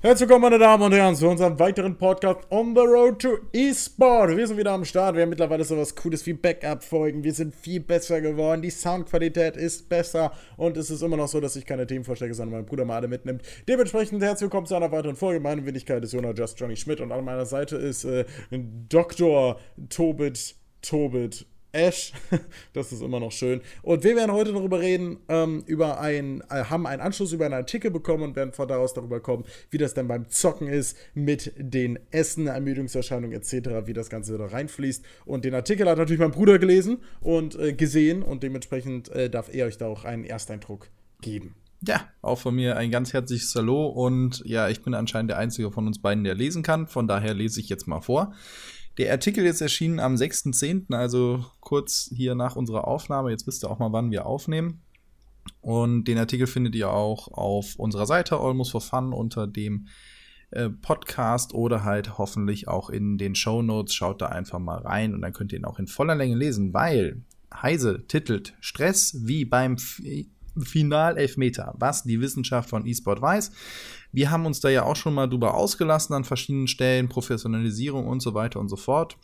Herzlich willkommen, meine Damen und Herren, zu unserem weiteren Podcast On the Road to eSport. Wir sind wieder am Start. Wir haben mittlerweile so was Cooles wie Backup-Folgen. Wir sind viel besser geworden. Die Soundqualität ist besser. Und es ist immer noch so, dass ich keine Themenvorschläge, sondern mein Bruder mal alle mitnimmt. Dementsprechend herzlich willkommen zu einer weiteren Folge. Meine Wenigkeit ist Jonah Just Johnny Schmidt. Und an meiner Seite ist äh, Dr. Tobit Tobit Ash. Das ist immer noch schön. Und wir werden heute darüber reden, ähm, über ein, äh, haben einen Anschluss über einen Artikel bekommen und werden von daraus darüber kommen, wie das dann beim Zocken ist mit den Essen, Ermüdungserscheinungen etc., wie das Ganze da reinfließt. Und den Artikel hat natürlich mein Bruder gelesen und äh, gesehen und dementsprechend äh, darf er euch da auch einen Ersteindruck geben. Ja, auch von mir ein ganz herzliches Hallo und ja, ich bin anscheinend der Einzige von uns beiden, der lesen kann. Von daher lese ich jetzt mal vor. Der Artikel ist erschienen am 6.10., also kurz hier nach unserer Aufnahme. Jetzt wisst ihr auch mal, wann wir aufnehmen. Und den Artikel findet ihr auch auf unserer Seite Almost for Fun unter dem äh, Podcast oder halt hoffentlich auch in den Show Notes. Schaut da einfach mal rein und dann könnt ihr ihn auch in voller Länge lesen, weil Heise titelt Stress wie beim F Finalelfmeter, was die Wissenschaft von E-Sport weiß. Wir haben uns da ja auch schon mal drüber ausgelassen an verschiedenen Stellen, Professionalisierung und so weiter und so fort.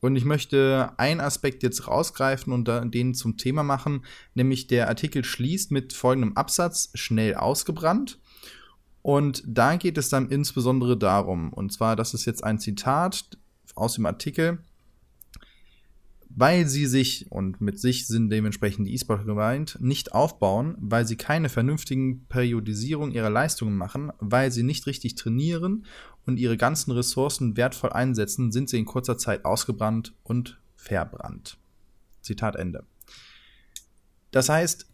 Und ich möchte einen Aspekt jetzt rausgreifen und den zum Thema machen, nämlich der Artikel schließt mit folgendem Absatz schnell ausgebrannt. Und da geht es dann insbesondere darum, und zwar, das ist jetzt ein Zitat aus dem Artikel, weil sie sich, und mit sich sind dementsprechend die E-Sport gemeint, nicht aufbauen, weil sie keine vernünftigen Periodisierung ihrer Leistungen machen, weil sie nicht richtig trainieren und ihre ganzen Ressourcen wertvoll einsetzen, sind sie in kurzer Zeit ausgebrannt und verbrannt. Zitat Ende. Das heißt,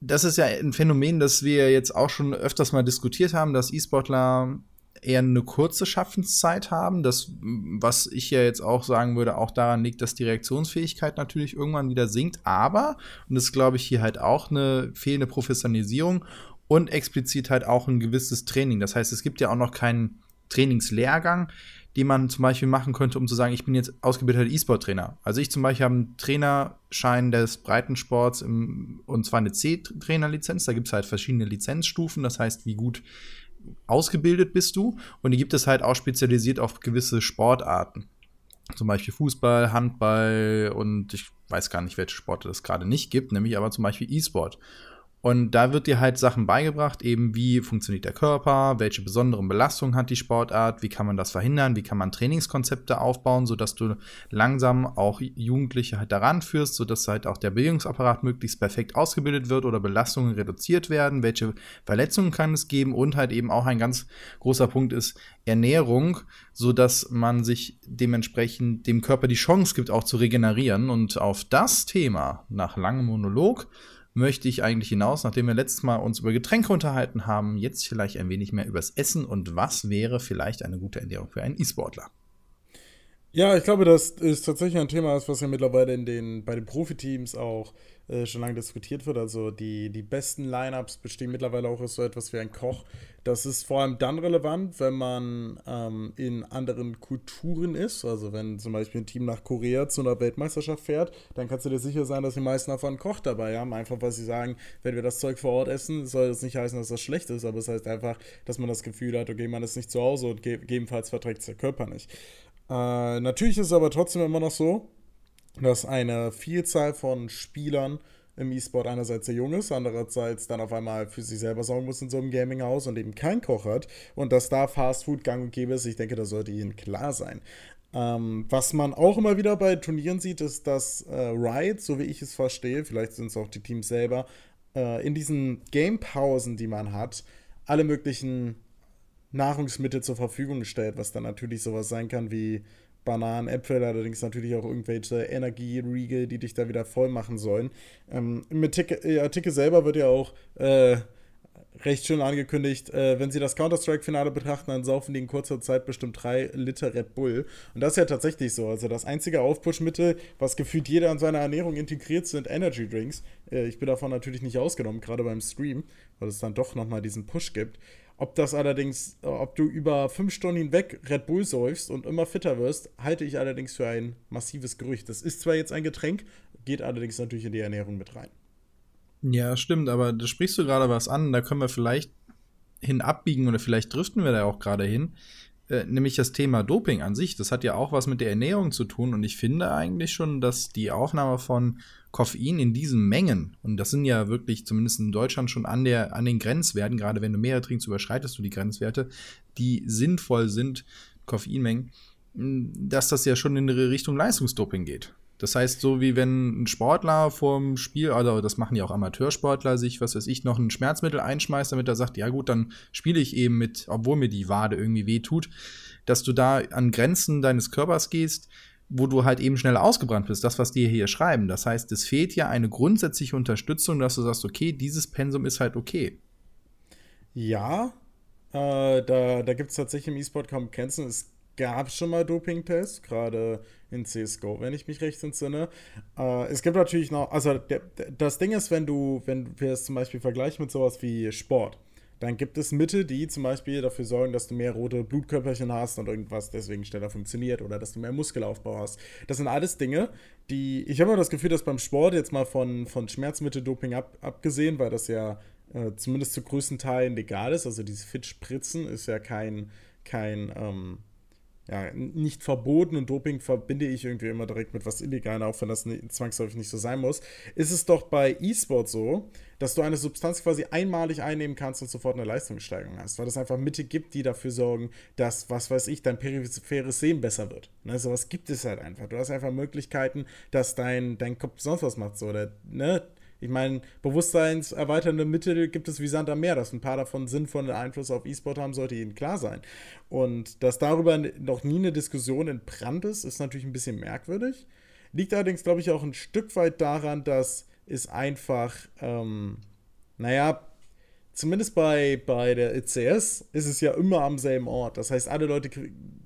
das ist ja ein Phänomen, das wir jetzt auch schon öfters mal diskutiert haben, dass E-Sportler eher eine kurze Schaffenszeit haben. Das, was ich ja jetzt auch sagen würde, auch daran liegt, dass die Reaktionsfähigkeit natürlich irgendwann wieder sinkt. Aber, und das glaube ich hier halt auch eine fehlende Professionalisierung und explizit halt auch ein gewisses Training. Das heißt, es gibt ja auch noch keinen Trainingslehrgang, den man zum Beispiel machen könnte, um zu sagen, ich bin jetzt ausgebildeter E-Sport-Trainer. Also ich zum Beispiel habe einen Trainerschein des Breitensports im, und zwar eine C-Trainer-Lizenz. Da gibt es halt verschiedene Lizenzstufen. Das heißt, wie gut ausgebildet bist du und die gibt es halt auch spezialisiert auf gewisse Sportarten. Zum Beispiel Fußball, Handball und ich weiß gar nicht, welche Sporte es gerade nicht gibt, nämlich aber zum Beispiel E-Sport. Und da wird dir halt Sachen beigebracht, eben wie funktioniert der Körper, welche besonderen Belastungen hat die Sportart, wie kann man das verhindern, wie kann man Trainingskonzepte aufbauen, sodass du langsam auch Jugendliche halt daran führst, sodass halt auch der Bildungsapparat möglichst perfekt ausgebildet wird oder Belastungen reduziert werden, welche Verletzungen kann es geben und halt eben auch ein ganz großer Punkt ist Ernährung, sodass man sich dementsprechend dem Körper die Chance gibt, auch zu regenerieren. Und auf das Thema nach langem Monolog möchte ich eigentlich hinaus, nachdem wir letztes Mal uns über Getränke unterhalten haben, jetzt vielleicht ein wenig mehr übers Essen und was wäre vielleicht eine gute Ernährung für einen E-Sportler. Ja, ich glaube, das ist tatsächlich ein Thema, was ja mittlerweile in den, bei den Profiteams auch äh, schon lange diskutiert wird. Also die, die besten Lineups bestehen mittlerweile auch aus so etwas wie ein Koch. Das ist vor allem dann relevant, wenn man ähm, in anderen Kulturen ist. Also wenn zum Beispiel ein Team nach Korea zu einer Weltmeisterschaft fährt, dann kannst du dir sicher sein, dass die meisten davon einen Koch dabei haben. Einfach weil sie sagen, wenn wir das Zeug vor Ort essen, soll das nicht heißen, dass das schlecht ist, aber es heißt einfach, dass man das Gefühl hat, okay, man ist nicht zu Hause und gegebenenfalls verträgt es der Körper nicht. Äh, natürlich ist es aber trotzdem immer noch so, dass eine Vielzahl von Spielern im E-Sport einerseits sehr jung ist, andererseits dann auf einmal für sich selber sorgen muss in so einem Gaming-Haus und eben keinen Koch hat und dass da Fast Food gang und gäbe ist, ich denke, das sollte Ihnen klar sein. Ähm, was man auch immer wieder bei Turnieren sieht, ist, dass äh, Riot, so wie ich es verstehe, vielleicht sind es auch die Teams selber, äh, in diesen Game-Pausen, die man hat, alle möglichen Nahrungsmittel zur Verfügung stellt, was dann natürlich sowas sein kann wie Bananen, Äpfel, allerdings natürlich auch irgendwelche Energieriegel, die dich da wieder voll machen sollen. Ähm, Im Artikel, Artikel selber wird ja auch äh, recht schön angekündigt, äh, wenn sie das Counter-Strike-Finale betrachten, dann saufen die in kurzer Zeit bestimmt drei Liter Red Bull. Und das ist ja tatsächlich so. Also das einzige Aufpushmittel, was gefühlt jeder an seiner Ernährung integriert, sind Energy Drinks. Äh, ich bin davon natürlich nicht ausgenommen, gerade beim Stream, weil es dann doch nochmal diesen Push gibt. Ob das allerdings, äh, ob du über fünf Stunden hinweg Red Bull säufst und immer fitter wirst, halte ich allerdings für ein massives Gerücht. Das ist zwar jetzt ein Getränk, geht allerdings natürlich in die Ernährung mit rein. Ja, stimmt, aber da sprichst du gerade was an, da können wir vielleicht hin abbiegen oder vielleicht driften wir da auch gerade hin, äh, nämlich das Thema Doping an sich. Das hat ja auch was mit der Ernährung zu tun und ich finde eigentlich schon, dass die Aufnahme von Koffein in diesen Mengen, und das sind ja wirklich zumindest in Deutschland schon an, der, an den Grenzwerten, gerade wenn du mehr trinkst, überschreitest du die Grenzwerte, die sinnvoll sind, Koffeinmengen, dass das ja schon in Richtung Leistungsdoping geht. Das heißt, so wie wenn ein Sportler vorm Spiel, also das machen ja auch Amateursportler, sich, was weiß ich, noch ein Schmerzmittel einschmeißt, damit er sagt, ja gut, dann spiele ich eben mit, obwohl mir die Wade irgendwie weh tut, dass du da an Grenzen deines Körpers gehst, wo du halt eben schnell ausgebrannt bist, das, was die hier schreiben. Das heißt, es fehlt ja eine grundsätzliche Unterstützung, dass du sagst, okay, dieses Pensum ist halt okay. Ja, äh, da, da gibt es tatsächlich im E-Sport kaum Grenzen. Es gab schon mal Doping-Tests, gerade in CSGO, wenn ich mich recht entsinne. Äh, es gibt natürlich noch, also der, das Ding ist, wenn du, wenn wir es zum Beispiel vergleichen mit sowas wie Sport, dann gibt es Mittel, die zum Beispiel dafür sorgen, dass du mehr rote Blutkörperchen hast und irgendwas deswegen schneller funktioniert oder dass du mehr Muskelaufbau hast. Das sind alles Dinge, die, ich habe immer das Gefühl, dass beim Sport jetzt mal von, von Schmerzmitteldoping ab, abgesehen, weil das ja äh, zumindest zu größten Teilen legal ist, also diese Fit-Spritzen ist ja kein, kein, ähm, ja, nicht verboten und Doping verbinde ich irgendwie immer direkt mit was Illegalen, auch wenn das nicht, zwangsläufig nicht so sein muss, ist es doch bei E-Sport so, dass du eine Substanz quasi einmalig einnehmen kannst und sofort eine Leistungssteigerung hast, weil es einfach Mittel gibt, die dafür sorgen, dass, was weiß ich, dein peripheres Sehen besser wird. Ne, sowas gibt es halt einfach. Du hast einfach Möglichkeiten, dass dein, dein Kopf sonst was macht, so, oder, ne, ich meine, bewusstseinserweiternde Mittel gibt es wie Sand am Meer. Dass ein paar davon sinnvollen Einfluss auf E-Sport haben, sollte Ihnen klar sein. Und dass darüber noch nie eine Diskussion entbrannt ist, ist natürlich ein bisschen merkwürdig. Liegt allerdings, glaube ich, auch ein Stück weit daran, dass es einfach, ähm, naja, zumindest bei, bei der ECS ist es ja immer am selben Ort. Das heißt, alle Leute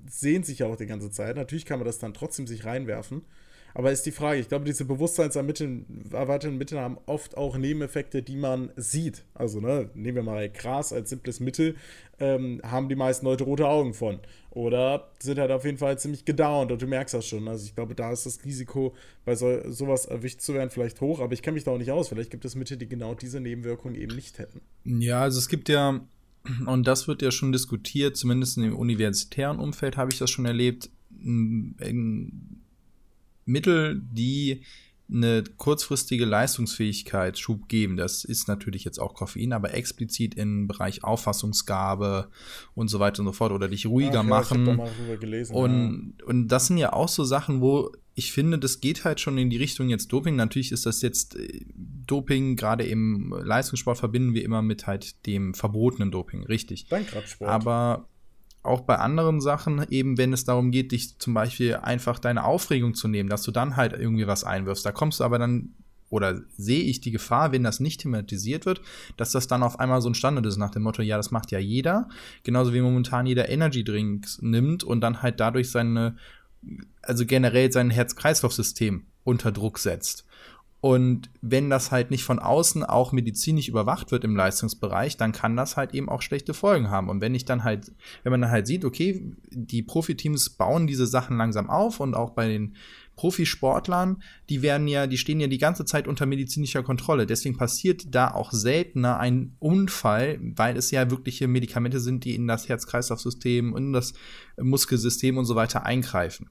sehen sich ja auch die ganze Zeit. Natürlich kann man das dann trotzdem sich reinwerfen. Aber ist die Frage, ich glaube, diese bewusstseinserweiternden Mittel haben oft auch Nebeneffekte, die man sieht. Also, ne, nehmen wir mal Gras als simples Mittel, ähm, haben die meisten Leute rote Augen von. Oder sind halt auf jeden Fall ziemlich gedownt und du merkst das schon. Also ich glaube, da ist das Risiko, bei so, sowas erwischt zu werden, vielleicht hoch, aber ich kenne mich da auch nicht aus. Vielleicht gibt es Mittel, die genau diese Nebenwirkungen eben nicht hätten. Ja, also es gibt ja, und das wird ja schon diskutiert, zumindest im universitären Umfeld habe ich das schon erlebt, in, Mittel, die eine kurzfristige Leistungsfähigkeit Schub geben. Das ist natürlich jetzt auch Koffein, aber explizit im Bereich Auffassungsgabe und so weiter und so fort oder dich ruhiger Ach, machen. Ja, gelesen, und, ja. und das sind ja auch so Sachen, wo ich finde, das geht halt schon in die Richtung jetzt Doping. Natürlich ist das jetzt äh, Doping, gerade im Leistungssport verbinden wir immer mit halt dem verbotenen Doping, richtig. Dankradsport. Aber auch bei anderen Sachen, eben wenn es darum geht, dich zum Beispiel einfach deine Aufregung zu nehmen, dass du dann halt irgendwie was einwirfst. Da kommst du aber dann, oder sehe ich die Gefahr, wenn das nicht thematisiert wird, dass das dann auf einmal so ein Standard ist nach dem Motto, ja, das macht ja jeder. Genauso wie momentan jeder Energy Drinks nimmt und dann halt dadurch seine, also generell sein Herz-Kreislauf-System unter Druck setzt. Und wenn das halt nicht von außen auch medizinisch überwacht wird im Leistungsbereich, dann kann das halt eben auch schlechte Folgen haben. Und wenn ich dann halt, wenn man dann halt sieht, okay, die Profiteams bauen diese Sachen langsam auf und auch bei den Profisportlern, die werden ja, die stehen ja die ganze Zeit unter medizinischer Kontrolle. Deswegen passiert da auch seltener ein Unfall, weil es ja wirkliche Medikamente sind, die in das Herz-Kreislauf-System, in das Muskelsystem und so weiter eingreifen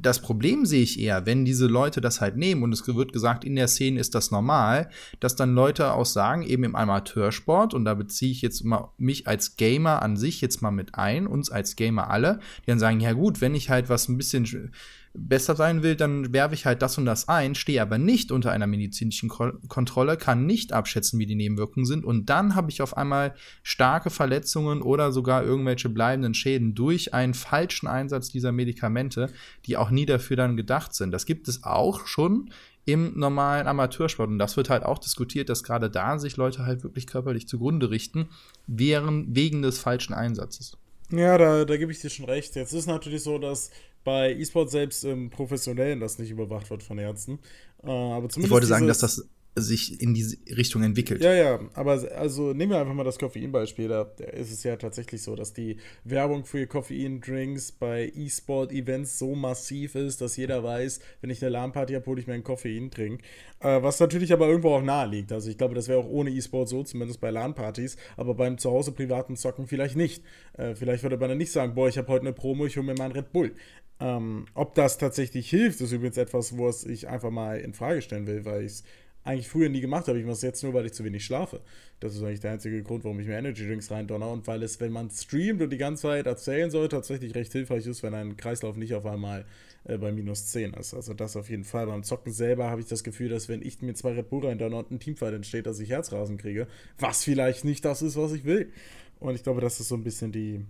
das Problem sehe ich eher, wenn diese Leute das halt nehmen und es wird gesagt, in der Szene ist das normal, dass dann Leute auch sagen, eben im Amateursport, und da beziehe ich jetzt mal mich als Gamer an sich jetzt mal mit ein, uns als Gamer alle, die dann sagen, ja gut, wenn ich halt was ein bisschen besser sein will, dann werfe ich halt das und das ein, stehe aber nicht unter einer medizinischen Kontrolle, kann nicht abschätzen, wie die Nebenwirkungen sind und dann habe ich auf einmal starke Verletzungen oder sogar irgendwelche bleibenden Schäden durch einen falschen Einsatz dieser Medikamente, die auch nie dafür dann gedacht sind. Das gibt es auch schon im normalen Amateursport. Und das wird halt auch diskutiert, dass gerade da sich Leute halt wirklich körperlich zugrunde richten, während, wegen des falschen Einsatzes. Ja, da, da gebe ich dir schon recht. Jetzt ist natürlich so, dass bei E-Sport selbst im Professionellen das nicht überwacht wird von Ärzten. Äh, aber zumindest ich wollte sagen, dass das sich in diese Richtung entwickelt. Ja, ja, aber also nehmen wir einfach mal das Koffeinbeispiel. Da ist es ja tatsächlich so, dass die Werbung für Koffein-Drinks bei E-Sport-Events so massiv ist, dass jeder weiß, wenn ich eine LAN-Party habe, hole ich mir einen Koffein-Trink. Äh, was natürlich aber irgendwo auch nahe liegt. Also ich glaube, das wäre auch ohne E-Sport so, zumindest bei LAN-Partys, aber beim Zuhause privaten Zocken vielleicht nicht. Äh, vielleicht würde man dann nicht sagen, boah, ich habe heute eine Promo, ich hole mir mal einen Red Bull. Ähm, ob das tatsächlich hilft, ist übrigens etwas, wo ich einfach mal in Frage stellen will, weil ich es eigentlich früher nie gemacht habe. Ich mache es jetzt nur, weil ich zu wenig schlafe. Das ist eigentlich der einzige Grund, warum ich mir Energy Drinks reindonner. Und weil es, wenn man streamt und die ganze Zeit erzählen soll, tatsächlich recht hilfreich ist, wenn ein Kreislauf nicht auf einmal äh, bei minus 10 ist. Also das auf jeden Fall. Beim Zocken selber habe ich das Gefühl, dass wenn ich mir zwei Red Bull reindonner und ein Teamfight entsteht, dass ich Herzrasen kriege. Was vielleicht nicht das ist, was ich will. Und ich glaube, das ist so ein bisschen die,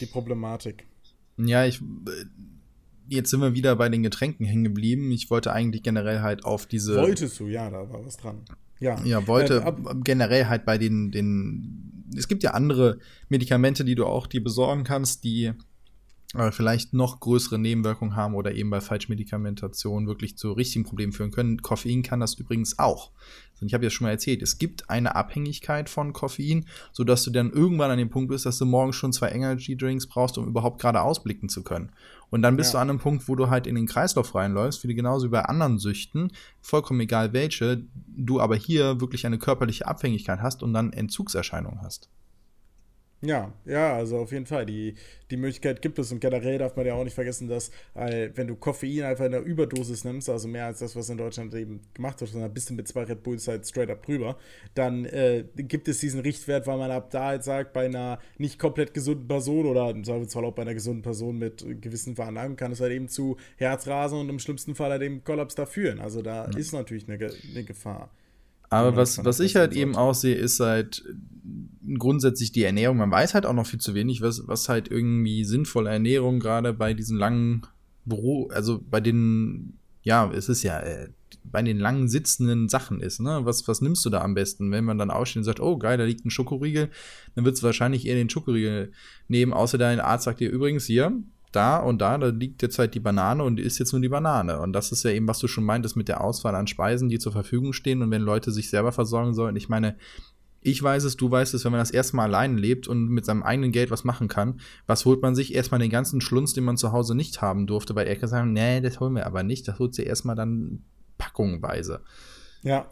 die Problematik. Ja, ich jetzt sind wir wieder bei den Getränken hängen geblieben. Ich wollte eigentlich generell halt auf diese. Wolltest du, ja, da war was dran. Ja, ja wollte äh, generell halt bei den, den. Es gibt ja andere Medikamente, die du auch dir besorgen kannst, die äh, vielleicht noch größere Nebenwirkungen haben oder eben bei Falschmedikamentation wirklich zu richtigen Problemen führen können. Koffein kann das übrigens auch. Und ich habe ja schon mal erzählt, es gibt eine Abhängigkeit von Koffein, sodass du dann irgendwann an dem Punkt bist, dass du morgens schon zwei Energy Drinks brauchst, um überhaupt gerade ausblicken zu können. Und dann bist ja. du an einem Punkt, wo du halt in den Kreislauf reinläufst, wie genauso wie bei anderen Süchten, vollkommen egal welche, du aber hier wirklich eine körperliche Abhängigkeit hast und dann Entzugserscheinungen hast. Ja, ja, also auf jeden Fall. Die, die Möglichkeit gibt es und generell darf man ja auch nicht vergessen, dass äh, wenn du Koffein einfach in der Überdosis nimmst, also mehr als das, was in Deutschland eben gemacht wird, sondern bist du mit zwei Red Bulls halt straight up drüber, dann äh, gibt es diesen Richtwert, weil man ab da halt sagt, bei einer nicht komplett gesunden Person oder im Zweifelsfall auch bei einer gesunden Person mit gewissen Veranlagungen kann es halt eben zu Herzrasen und im schlimmsten Fall halt eben Kollaps da führen. Also da ja. ist natürlich eine, eine Gefahr. Aber was, was ich halt eben auch sehe, ist halt grundsätzlich die Ernährung. Man weiß halt auch noch viel zu wenig, was, was halt irgendwie sinnvolle Ernährung gerade bei diesen langen Büro, also bei den, ja, es ist ja äh, bei den langen sitzenden Sachen ist, ne? Was, was nimmst du da am besten? Wenn man dann aufsteht und sagt, oh geil, da liegt ein Schokoriegel, dann wird es wahrscheinlich eher den Schokoriegel nehmen, außer dein Arzt sagt dir übrigens hier, da und da, da liegt jetzt halt die Banane und ist jetzt nur die Banane. Und das ist ja eben, was du schon meintest mit der Auswahl an Speisen, die zur Verfügung stehen. Und wenn Leute sich selber versorgen sollen, ich meine, ich weiß es, du weißt es, wenn man das erstmal allein lebt und mit seinem eigenen Geld was machen kann, was holt man sich? Erstmal den ganzen Schlunz, den man zu Hause nicht haben durfte, weil er kann sagen, nee, das holen wir aber nicht. Das holt sie erstmal dann packungweise. Ja,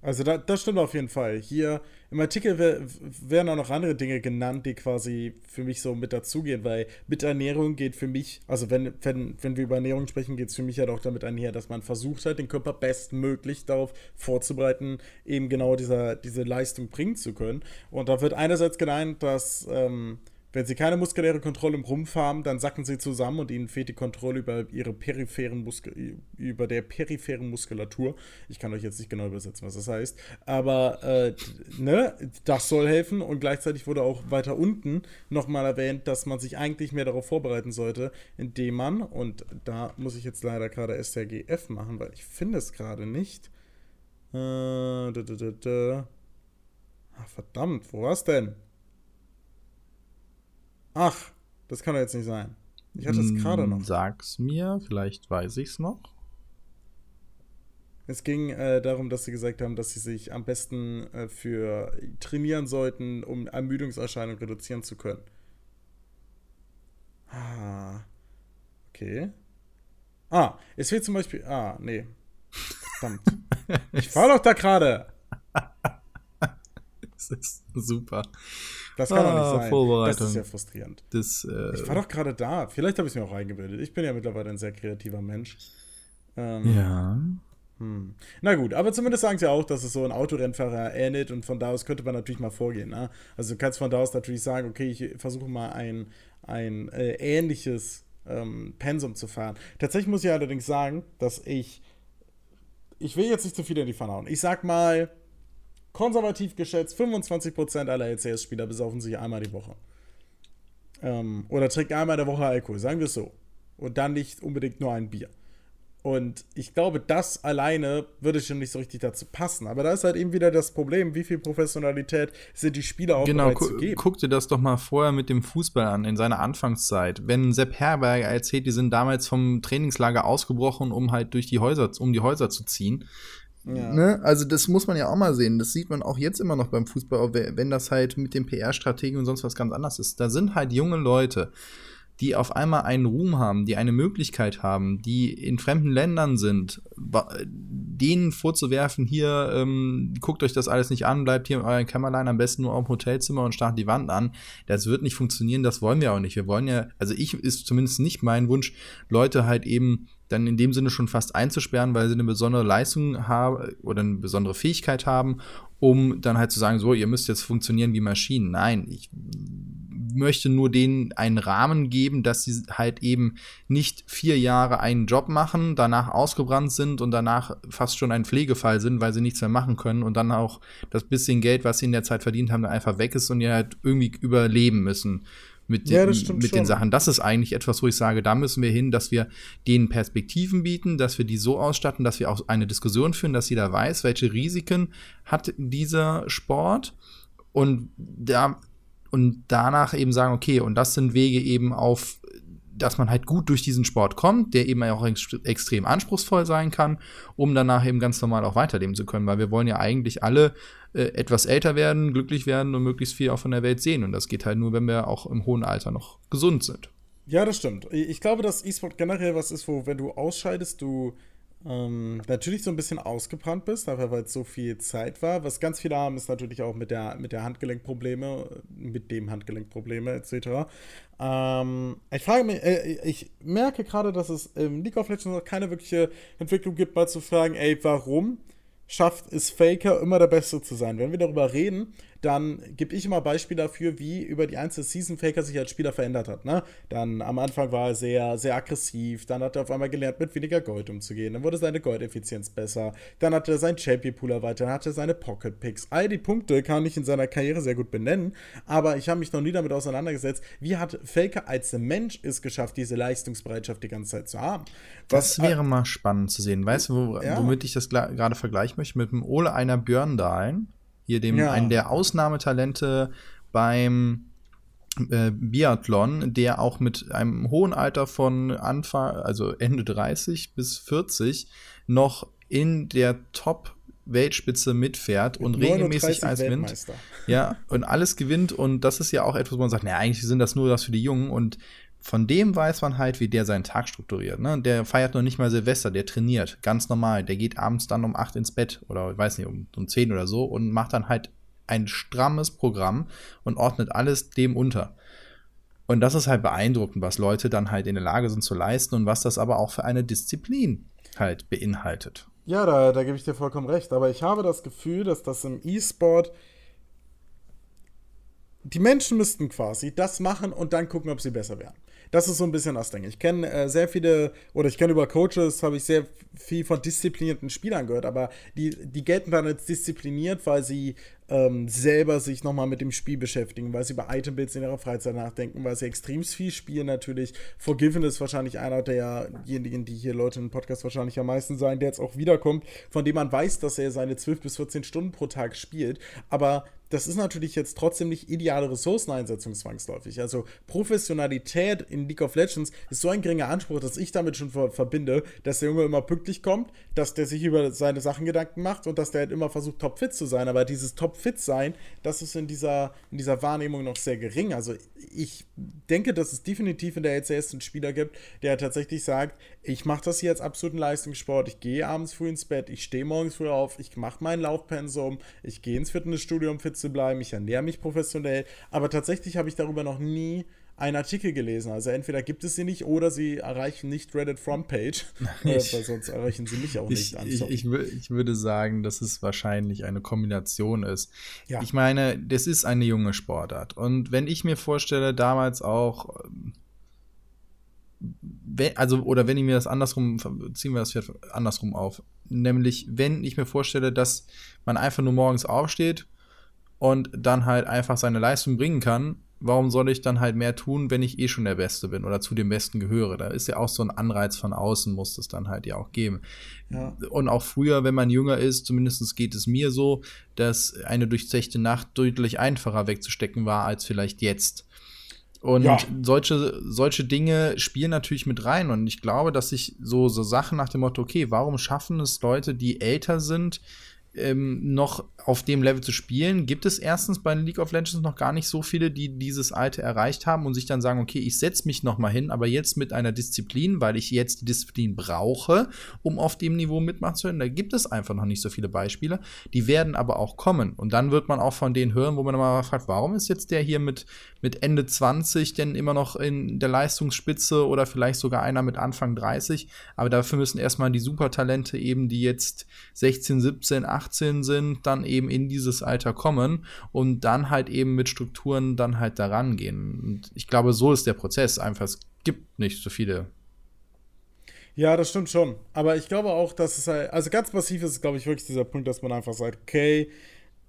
also da, das stimmt auf jeden Fall. Hier im Artikel werden auch noch andere Dinge genannt, die quasi für mich so mit dazugehen, weil mit Ernährung geht für mich, also wenn, wenn, wenn wir über Ernährung sprechen, geht es für mich halt auch damit einher, dass man versucht halt, den Körper bestmöglich darauf vorzubereiten, eben genau dieser, diese Leistung bringen zu können. Und da wird einerseits genannt, dass ähm, wenn sie keine muskuläre Kontrolle im Rumpf haben, dann sacken sie zusammen und ihnen fehlt die Kontrolle über ihre peripheren Muskel über der peripheren Muskulatur. Ich kann euch jetzt nicht genau übersetzen, was das heißt, aber äh, ne, das soll helfen und gleichzeitig wurde auch weiter unten nochmal erwähnt, dass man sich eigentlich mehr darauf vorbereiten sollte, indem man und da muss ich jetzt leider gerade SRGF machen, weil ich finde es gerade nicht. Äh, da, da, da, da. Ach, verdammt, wo war's denn? Ach, das kann doch jetzt nicht sein. Ich hatte es gerade noch. Sag's mir, vielleicht weiß ich's noch. Es ging äh, darum, dass sie gesagt haben, dass sie sich am besten äh, für trainieren sollten, um Ermüdungserscheinungen reduzieren zu können. Ah. Okay. Ah, es fehlt zum Beispiel. Ah, nee. Verdammt. ich war doch da gerade. Das ist super. Das kann ah, doch nicht sein. Das ist ja frustrierend. Das, äh, ich war doch gerade da. Vielleicht habe ich es mir auch eingebildet. Ich bin ja mittlerweile ein sehr kreativer Mensch. Ähm, ja. Hm. Na gut, aber zumindest sagen sie auch, dass es so ein Autorennfahrer ähnelt und von da aus könnte man natürlich mal vorgehen. Ne? Also du kannst von da aus natürlich sagen, okay, ich versuche mal ein, ein äh, ähnliches ähm, Pensum zu fahren. Tatsächlich muss ich allerdings sagen, dass ich, ich will jetzt nicht zu viel in die Pfanne hauen. Ich sag mal, konservativ geschätzt, 25% aller LCS-Spieler besaufen sich einmal die Woche. Ähm, oder trinken einmal in der Woche Alkohol, sagen wir es so. Und dann nicht unbedingt nur ein Bier. Und ich glaube, das alleine würde schon nicht so richtig dazu passen. Aber da ist halt eben wieder das Problem, wie viel Professionalität sind die Spieler auch genau, bereit zu geben. Guck dir das doch mal vorher mit dem Fußball an, in seiner Anfangszeit. Wenn Sepp Herberger erzählt, die sind damals vom Trainingslager ausgebrochen, um halt durch die Häuser, um die Häuser zu ziehen Ja. Ne? Also das muss man ja auch mal sehen. Das sieht man auch jetzt immer noch beim Fußball, wenn das halt mit den PR-Strategien und sonst was ganz anders ist. Da sind halt junge Leute, die auf einmal einen Ruhm haben, die eine Möglichkeit haben, die in fremden Ländern sind, denen vorzuwerfen, hier, ähm, guckt euch das alles nicht an, bleibt hier in eurem Kämmerlein am besten nur auf Hotelzimmer und starrt die Wand an. Das wird nicht funktionieren, das wollen wir auch nicht. Wir wollen ja, also ich ist zumindest nicht mein Wunsch, Leute halt eben dann in dem Sinne schon fast einzusperren, weil sie eine besondere Leistung haben oder eine besondere Fähigkeit haben, um dann halt zu sagen, so, ihr müsst jetzt funktionieren wie Maschinen. Nein, ich möchte nur denen einen Rahmen geben, dass sie halt eben nicht vier Jahre einen Job machen, danach ausgebrannt sind und danach fast schon ein Pflegefall sind, weil sie nichts mehr machen können und dann auch das bisschen Geld, was sie in der Zeit verdient haben, einfach weg ist und die halt irgendwie überleben müssen mit, ja, den, mit den Sachen. Das ist eigentlich etwas, wo ich sage, da müssen wir hin, dass wir denen Perspektiven bieten, dass wir die so ausstatten, dass wir auch eine Diskussion führen, dass jeder weiß, welche Risiken hat dieser Sport und da und danach eben sagen, okay, und das sind Wege eben auf, dass man halt gut durch diesen Sport kommt, der eben auch ex extrem anspruchsvoll sein kann, um danach eben ganz normal auch weiterleben zu können, weil wir wollen ja eigentlich alle äh, etwas älter werden, glücklich werden und möglichst viel auch von der Welt sehen und das geht halt nur, wenn wir auch im hohen Alter noch gesund sind. Ja, das stimmt. Ich glaube, dass E-Sport generell was ist, wo, wenn du ausscheidest, du ähm, natürlich so ein bisschen ausgebrannt bist, einfach weil es so viel Zeit war. Was ganz viele haben, ist natürlich auch mit der, mit der Handgelenkprobleme, mit dem Handgelenkprobleme etc. Ähm, ich frage mich, äh, ich merke gerade, dass es im League of Legends noch keine wirkliche Entwicklung gibt, mal zu fragen, ey, warum schafft es Faker immer der Beste zu sein? Wenn wir darüber reden, dann gebe ich immer Beispiele dafür, wie über die einzelne Season Faker sich als Spieler verändert hat. Ne? Dann am Anfang war er sehr, sehr aggressiv, dann hat er auf einmal gelernt, mit weniger Gold umzugehen, dann wurde seine Goldeffizienz besser, dann hatte er seinen Champion Pool erweitert, dann hatte er seine Pocket Picks. All die Punkte kann ich in seiner Karriere sehr gut benennen, aber ich habe mich noch nie damit auseinandergesetzt, wie hat Faker als Mensch es geschafft, diese Leistungsbereitschaft die ganze Zeit zu haben. Was, das wäre mal spannend zu sehen. Weißt du, wo, ja. womit ich das gerade vergleichen möchte? Mit dem Ole einer Björndalen hier dem ja. einen der Ausnahmetalente beim äh, Biathlon, der auch mit einem hohen Alter von Anfang, also Ende 30 bis 40 noch in der Top Weltspitze mitfährt und regelmäßig als Wind. Ja, und alles gewinnt und das ist ja auch etwas, wo man sagt, naja, eigentlich sind das nur das für die Jungen und von dem weiß man halt, wie der seinen Tag strukturiert. Ne? Der feiert noch nicht mal Silvester, der trainiert, ganz normal. Der geht abends dann um 8 ins Bett oder ich weiß nicht, um, um 10 oder so und macht dann halt ein strammes Programm und ordnet alles dem unter. Und das ist halt beeindruckend, was Leute dann halt in der Lage sind zu leisten und was das aber auch für eine Disziplin halt beinhaltet. Ja, da, da gebe ich dir vollkommen recht. Aber ich habe das Gefühl, dass das im E-Sport die Menschen müssten quasi das machen und dann gucken, ob sie besser werden. Das ist so ein bisschen das Ding. Ich kenne äh, sehr viele, oder ich kenne über Coaches, habe ich sehr viel von disziplinierten Spielern gehört, aber die, die gelten dann als diszipliniert, weil sie ähm, selber sich nochmal mit dem Spiel beschäftigen, weil sie über Itembuilds in ihrer Freizeit nachdenken, weil sie extrem viel spielen natürlich. Forgiven ist wahrscheinlich einer derjenigen, die hier Leute im Podcast wahrscheinlich am meisten sein, der jetzt auch wiederkommt, von dem man weiß, dass er seine 12 bis 14 Stunden pro Tag spielt, aber das ist natürlich jetzt trotzdem nicht ideale Ressourceneinsetzung zwangsläufig. Also Professionalität in League of Legends ist so ein geringer Anspruch, dass ich damit schon ver verbinde, dass der Junge immer pünktlich kommt, dass der sich über seine Sachen Gedanken macht und dass der halt immer versucht, topfit zu sein. Aber dieses topfit sein, das ist in dieser, in dieser Wahrnehmung noch sehr gering. Also ich denke, dass es definitiv in der LCS einen Spieler gibt, der tatsächlich sagt, ich mache das hier als absoluten Leistungssport, ich gehe abends früh ins Bett, ich stehe morgens früh auf, ich mache mein Laufpensum, ich gehe ins Fitnessstudio, um fit zu bleiben, ich ernähre mich professionell, aber tatsächlich habe ich darüber noch nie einen Artikel gelesen. Also entweder gibt es sie nicht oder sie erreichen nicht Reddit Frontpage, äh, weil sonst erreichen sie mich auch ich, nicht. Ich, ich, ich, würde sagen, dass es wahrscheinlich eine Kombination ist. Ja. Ich meine, das ist eine junge Sportart. Und wenn ich mir vorstelle, damals auch, ähm, wenn, also, oder wenn ich mir das andersrum, ziehen wir das andersrum auf. Nämlich, wenn ich mir vorstelle, dass man einfach nur morgens aufsteht, und dann halt einfach seine Leistung bringen kann, warum soll ich dann halt mehr tun, wenn ich eh schon der Beste bin oder zu dem Besten gehöre? Da ist ja auch so ein Anreiz von außen, muss es dann halt ja auch geben. Ja. Und auch früher, wenn man jünger ist, zumindest geht es mir so, dass eine durchzechte Nacht deutlich einfacher wegzustecken war als vielleicht jetzt. Und ja. solche, solche Dinge spielen natürlich mit rein. Und ich glaube, dass sich so, so Sachen nach dem Motto, okay, warum schaffen es Leute, die älter sind, ähm, noch auf dem Level zu spielen, gibt es erstens bei League of Legends noch gar nicht so viele, die dieses Alte erreicht haben und sich dann sagen, okay, ich setze mich noch mal hin, aber jetzt mit einer Disziplin, weil ich jetzt die Disziplin brauche, um auf dem Niveau mitmachen zu können. Da gibt es einfach noch nicht so viele Beispiele. Die werden aber auch kommen und dann wird man auch von denen hören, wo man mal fragt, warum ist jetzt der hier mit, mit Ende 20 denn immer noch in der Leistungsspitze oder vielleicht sogar einer mit Anfang 30, aber dafür müssen erstmal die Supertalente eben, die jetzt 16, 17, 18 sind, dann eben eben in dieses Alter kommen und dann halt eben mit Strukturen dann halt daran gehen. Und ich glaube, so ist der Prozess einfach. Es gibt nicht so viele. Ja, das stimmt schon. Aber ich glaube auch, dass es halt, also ganz massiv ist, glaube ich, wirklich dieser Punkt, dass man einfach sagt, okay,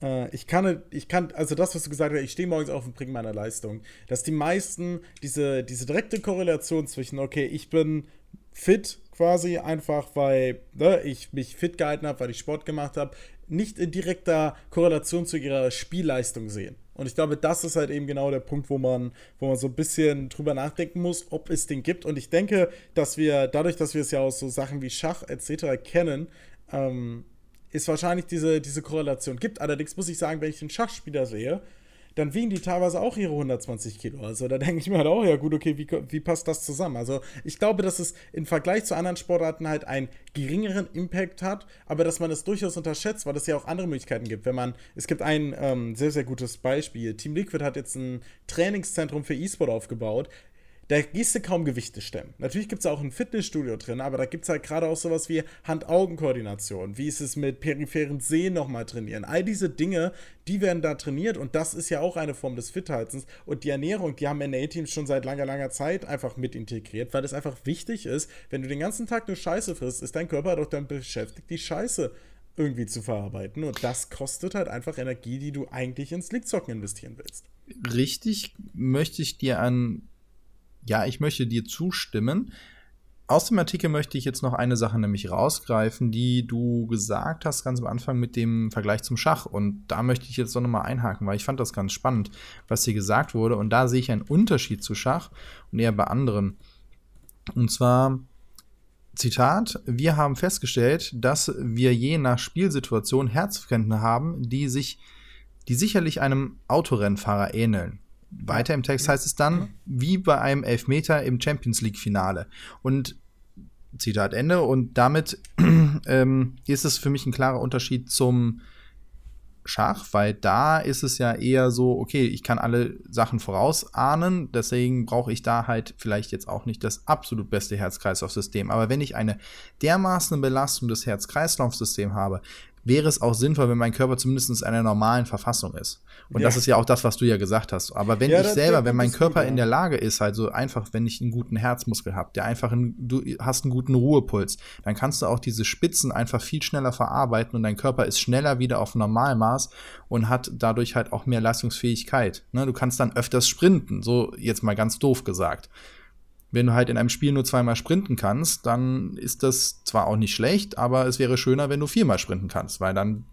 äh, ich kann, ich kann, also das, was du gesagt hast, ich stehe morgens auf und bringe meine Leistung. Dass die meisten diese, diese direkte Korrelation zwischen, okay, ich bin fit quasi einfach, weil ne, ich mich fit gehalten habe, weil ich Sport gemacht habe, nicht in direkter Korrelation zu ihrer Spielleistung sehen. Und ich glaube, das ist halt eben genau der Punkt, wo man, wo man so ein bisschen drüber nachdenken muss, ob es den gibt. Und ich denke, dass wir, dadurch, dass wir es ja aus so Sachen wie Schach etc. kennen, ähm, ist wahrscheinlich diese, diese Korrelation gibt. Allerdings muss ich sagen, wenn ich den Schachspieler sehe, dann wiegen die teilweise auch ihre 120 Kilo. Also da denke ich mir halt auch, ja gut, okay, wie, wie passt das zusammen? Also ich glaube, dass es im Vergleich zu anderen Sportarten halt einen geringeren Impact hat, aber dass man es durchaus unterschätzt, weil es ja auch andere Möglichkeiten gibt. Wenn man, es gibt ein ähm, sehr, sehr gutes Beispiel. Team Liquid hat jetzt ein Trainingszentrum für E-Sport aufgebaut, da gehst du kaum Gewichte stemmen. Natürlich gibt es auch ein Fitnessstudio drin, aber da gibt es halt gerade auch sowas wie Hand-Augen-Koordination. Wie ist es mit peripheren Sehen nochmal trainieren? All diese Dinge, die werden da trainiert und das ist ja auch eine Form des Fithaltens. Und die Ernährung, die haben NA-Teams schon seit langer, langer Zeit einfach mit integriert, weil es einfach wichtig ist, wenn du den ganzen Tag nur Scheiße frisst, ist dein Körper doch dann beschäftigt, die Scheiße irgendwie zu verarbeiten. Und das kostet halt einfach Energie, die du eigentlich ins Liegzocken investieren willst. Richtig möchte ich dir an ja, ich möchte dir zustimmen. Aus dem Artikel möchte ich jetzt noch eine Sache nämlich rausgreifen, die du gesagt hast ganz am Anfang mit dem Vergleich zum Schach. Und da möchte ich jetzt noch mal einhaken, weil ich fand das ganz spannend, was hier gesagt wurde. Und da sehe ich einen Unterschied zu Schach und eher bei anderen. Und zwar, Zitat, wir haben festgestellt, dass wir je nach Spielsituation Herzfrequenzen haben, die sich, die sicherlich einem Autorennfahrer ähneln. Weiter im Text heißt es dann, wie bei einem Elfmeter im Champions League-Finale. Und Zitat Ende. Und damit ähm, ist es für mich ein klarer Unterschied zum Schach, weil da ist es ja eher so, okay, ich kann alle Sachen vorausahnen, deswegen brauche ich da halt vielleicht jetzt auch nicht das absolut beste Herz-Kreislauf-System. Aber wenn ich eine dermaßen Belastung des Herz-Kreislauf-Systems habe, wäre es auch sinnvoll, wenn mein Körper zumindest in einer normalen Verfassung ist. Und ja. das ist ja auch das, was du ja gesagt hast. Aber wenn ja, ich selber, wenn mein Körper in der Lage ist, halt so einfach, wenn ich einen guten Herzmuskel habe, der einfach, einen, du hast einen guten Ruhepuls, dann kannst du auch diese Spitzen einfach viel schneller verarbeiten und dein Körper ist schneller wieder auf Normalmaß und hat dadurch halt auch mehr Leistungsfähigkeit. Ne? Du kannst dann öfters sprinten, so jetzt mal ganz doof gesagt wenn du halt in einem Spiel nur zweimal sprinten kannst, dann ist das zwar auch nicht schlecht, aber es wäre schöner, wenn du viermal sprinten kannst, weil dann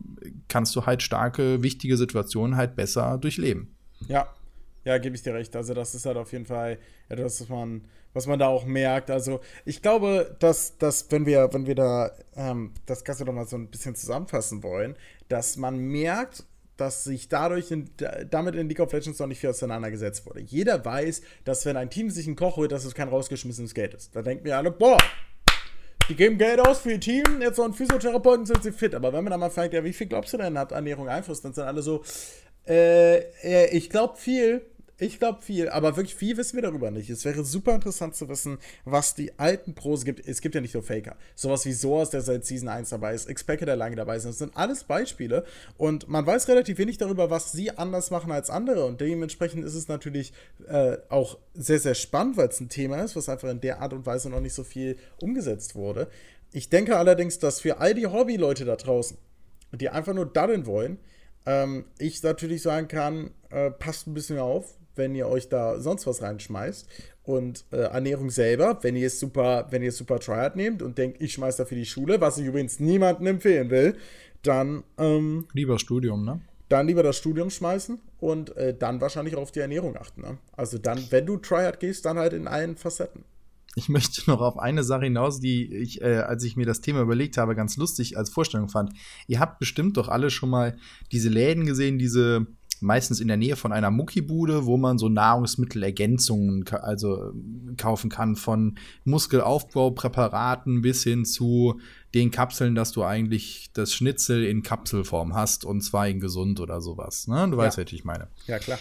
kannst du halt starke, wichtige Situationen halt besser durchleben. Ja, ja, gebe ich dir recht. Also das ist halt auf jeden Fall etwas, was man, was man da auch merkt. Also ich glaube, dass, dass wenn wir, wenn wir da ähm, das Ganze nochmal so ein bisschen zusammenfassen wollen, dass man merkt, dass sich dadurch in, damit in League of Legends noch nicht viel auseinandergesetzt wurde. Jeder weiß, dass wenn ein Team sich einen Koch holt, dass es kein rausgeschmissenes Geld ist. Da denken wir alle, boah, die geben Geld aus für ihr Team, jetzt so ein Physiotherapeuten sind sie fit. Aber wenn man dann mal fragt, ja, wie viel glaubst du denn hat Ernährung Einfluss, dann sind alle so, äh, ich glaube viel, ich glaube viel, aber wirklich viel wissen wir darüber nicht. Es wäre super interessant zu wissen, was die alten Pros gibt. Es gibt ja nicht nur Faker. Sowas wie Soas, der seit Season 1 dabei ist, Expected, der lange dabei ist. Das sind alles Beispiele. Und man weiß relativ wenig darüber, was sie anders machen als andere. Und dementsprechend ist es natürlich äh, auch sehr, sehr spannend, weil es ein Thema ist, was einfach in der Art und Weise noch nicht so viel umgesetzt wurde. Ich denke allerdings, dass für all die Hobbyleute da draußen, die einfach nur daddeln wollen, ähm, ich natürlich sagen kann, äh, passt ein bisschen auf, wenn ihr euch da sonst was reinschmeißt. Und äh, Ernährung selber, wenn ihr es super, wenn ihr es super Triad nehmt und denkt, ich schmeiß da für die Schule, was ich übrigens niemandem empfehlen will, dann ähm, lieber Studium, ne? dann lieber das Studium schmeißen und äh, dann wahrscheinlich auch auf die Ernährung achten. Ne? Also dann, wenn du Triad gehst, dann halt in allen Facetten. Ich möchte noch auf eine Sache hinaus, die ich, äh, als ich mir das Thema überlegt habe, ganz lustig als Vorstellung fand. Ihr habt bestimmt doch alle schon mal diese Läden gesehen, diese meistens in der Nähe von einer Muckibude, wo man so Nahrungsmittelergänzungen also kaufen kann, von Muskelaufbaupräparaten bis hin zu den Kapseln, dass du eigentlich das Schnitzel in Kapselform hast und zwar in gesund oder sowas. Ne? Du ja. weißt, was ich meine. Ja, klar.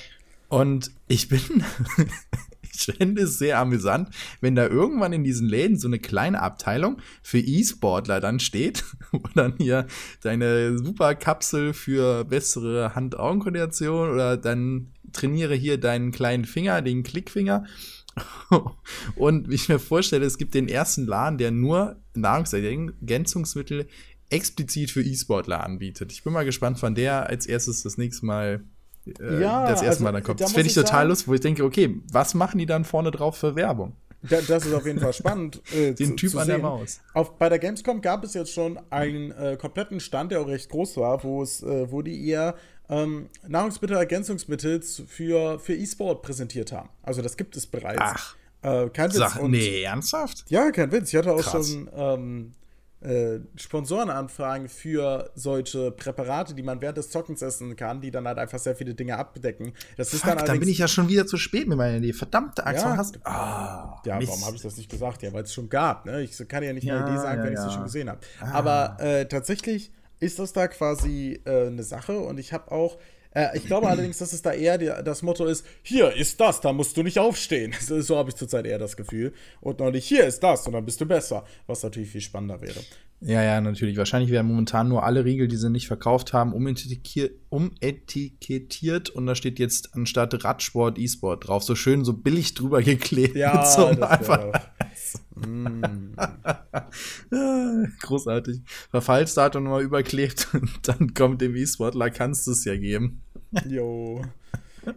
Und ich bin, ich fände es sehr amüsant, wenn da irgendwann in diesen Läden so eine kleine Abteilung für E-Sportler dann steht, wo dann hier deine Superkapsel für bessere Hand-Augen-Koordination oder dann trainiere hier deinen kleinen Finger, den Klickfinger. Und wie ich mir vorstelle, es gibt den ersten Laden, der nur Nahrungsergänzungsmittel explizit für E-Sportler anbietet. Ich bin mal gespannt, wann der als erstes das nächste Mal äh, ja, das erste also, Mal dann kommt. Da das finde ich total lustig, wo ich denke, okay, was machen die dann vorne drauf für Werbung? Da, das ist auf jeden Fall spannend. Äh, Den zu, Typ zu an der Maus. Auf, bei der Gamescom gab es jetzt schon einen äh, kompletten Stand, der auch recht groß war, wo es, äh, wo die eher ähm, Nahrungsmittel, für, für E-Sport präsentiert haben. Also das gibt es bereits. Ach. Äh, kein Witz. Sag, nee, ernsthaft? Ja, kein Witz. Ich hatte auch Krass. schon ähm, äh, Sponsorenanfragen für solche Präparate, die man während des Zockens essen kann, die dann halt einfach sehr viele Dinge abdecken. Das Fuck, ist dann, dann bin ich ja schon wieder zu spät mit meiner Idee. Verdammte Axt, ja, hast ah, Ja, Mist. warum habe ich das nicht gesagt? Ja, weil es schon gab. Ne? Ich kann ja nicht ja, eine Idee sagen, ja, wenn ich sie schon gesehen habe. Ah. Aber äh, tatsächlich ist das da quasi äh, eine Sache und ich habe auch äh, ich glaube allerdings, dass es da eher die, das Motto ist: Hier ist das, da musst du nicht aufstehen. So, so habe ich zurzeit eher das Gefühl. Und noch nicht: Hier ist das und dann bist du besser. Was natürlich viel spannender wäre. Ja, ja, natürlich. Wahrscheinlich werden momentan nur alle Riegel, die sie nicht verkauft haben, umetikettiert und da steht jetzt anstatt Radsport E-Sport drauf. So schön, so billig drüber geklebt. Ja, so einfach. Großartig. Verfallsdatum nochmal überklebt und dann kommt dem E-Sportler, kannst du es ja geben. Jo.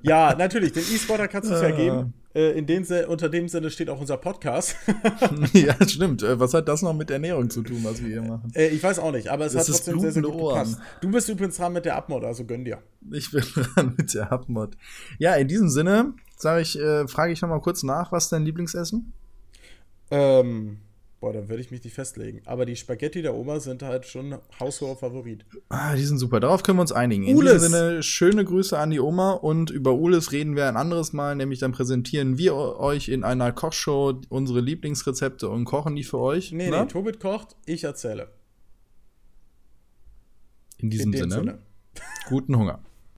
Ja, natürlich, den E-Sportler kannst du es ja geben. Äh, in dem, unter dem Sinne steht auch unser Podcast. ja, stimmt. Äh, was hat das noch mit Ernährung zu tun, was wir hier machen? Äh, ich weiß auch nicht, aber es das hat trotzdem sehr, sehr gut Ohren. gepasst. Du bist übrigens dran mit der Abmod, also gönn dir. Ich bin dran mit der Abmod. Ja, in diesem Sinne, sage ich, äh, frage ich noch mal kurz nach, was ist dein Lieblingsessen? Ähm, Boah, da würde ich mich nicht festlegen. Aber die Spaghetti der Oma sind halt schon haushoher Favorit. Ah, die sind super. Darauf können wir uns einigen. In Ulis. diesem Sinne, schöne Grüße an die Oma und über Ulis reden wir ein anderes Mal, nämlich dann präsentieren wir euch in einer Kochshow unsere Lieblingsrezepte und kochen die für euch. Nee, Na? nee, Tobit kocht, ich erzähle. In diesem in Sinne, Sinne, guten Hunger.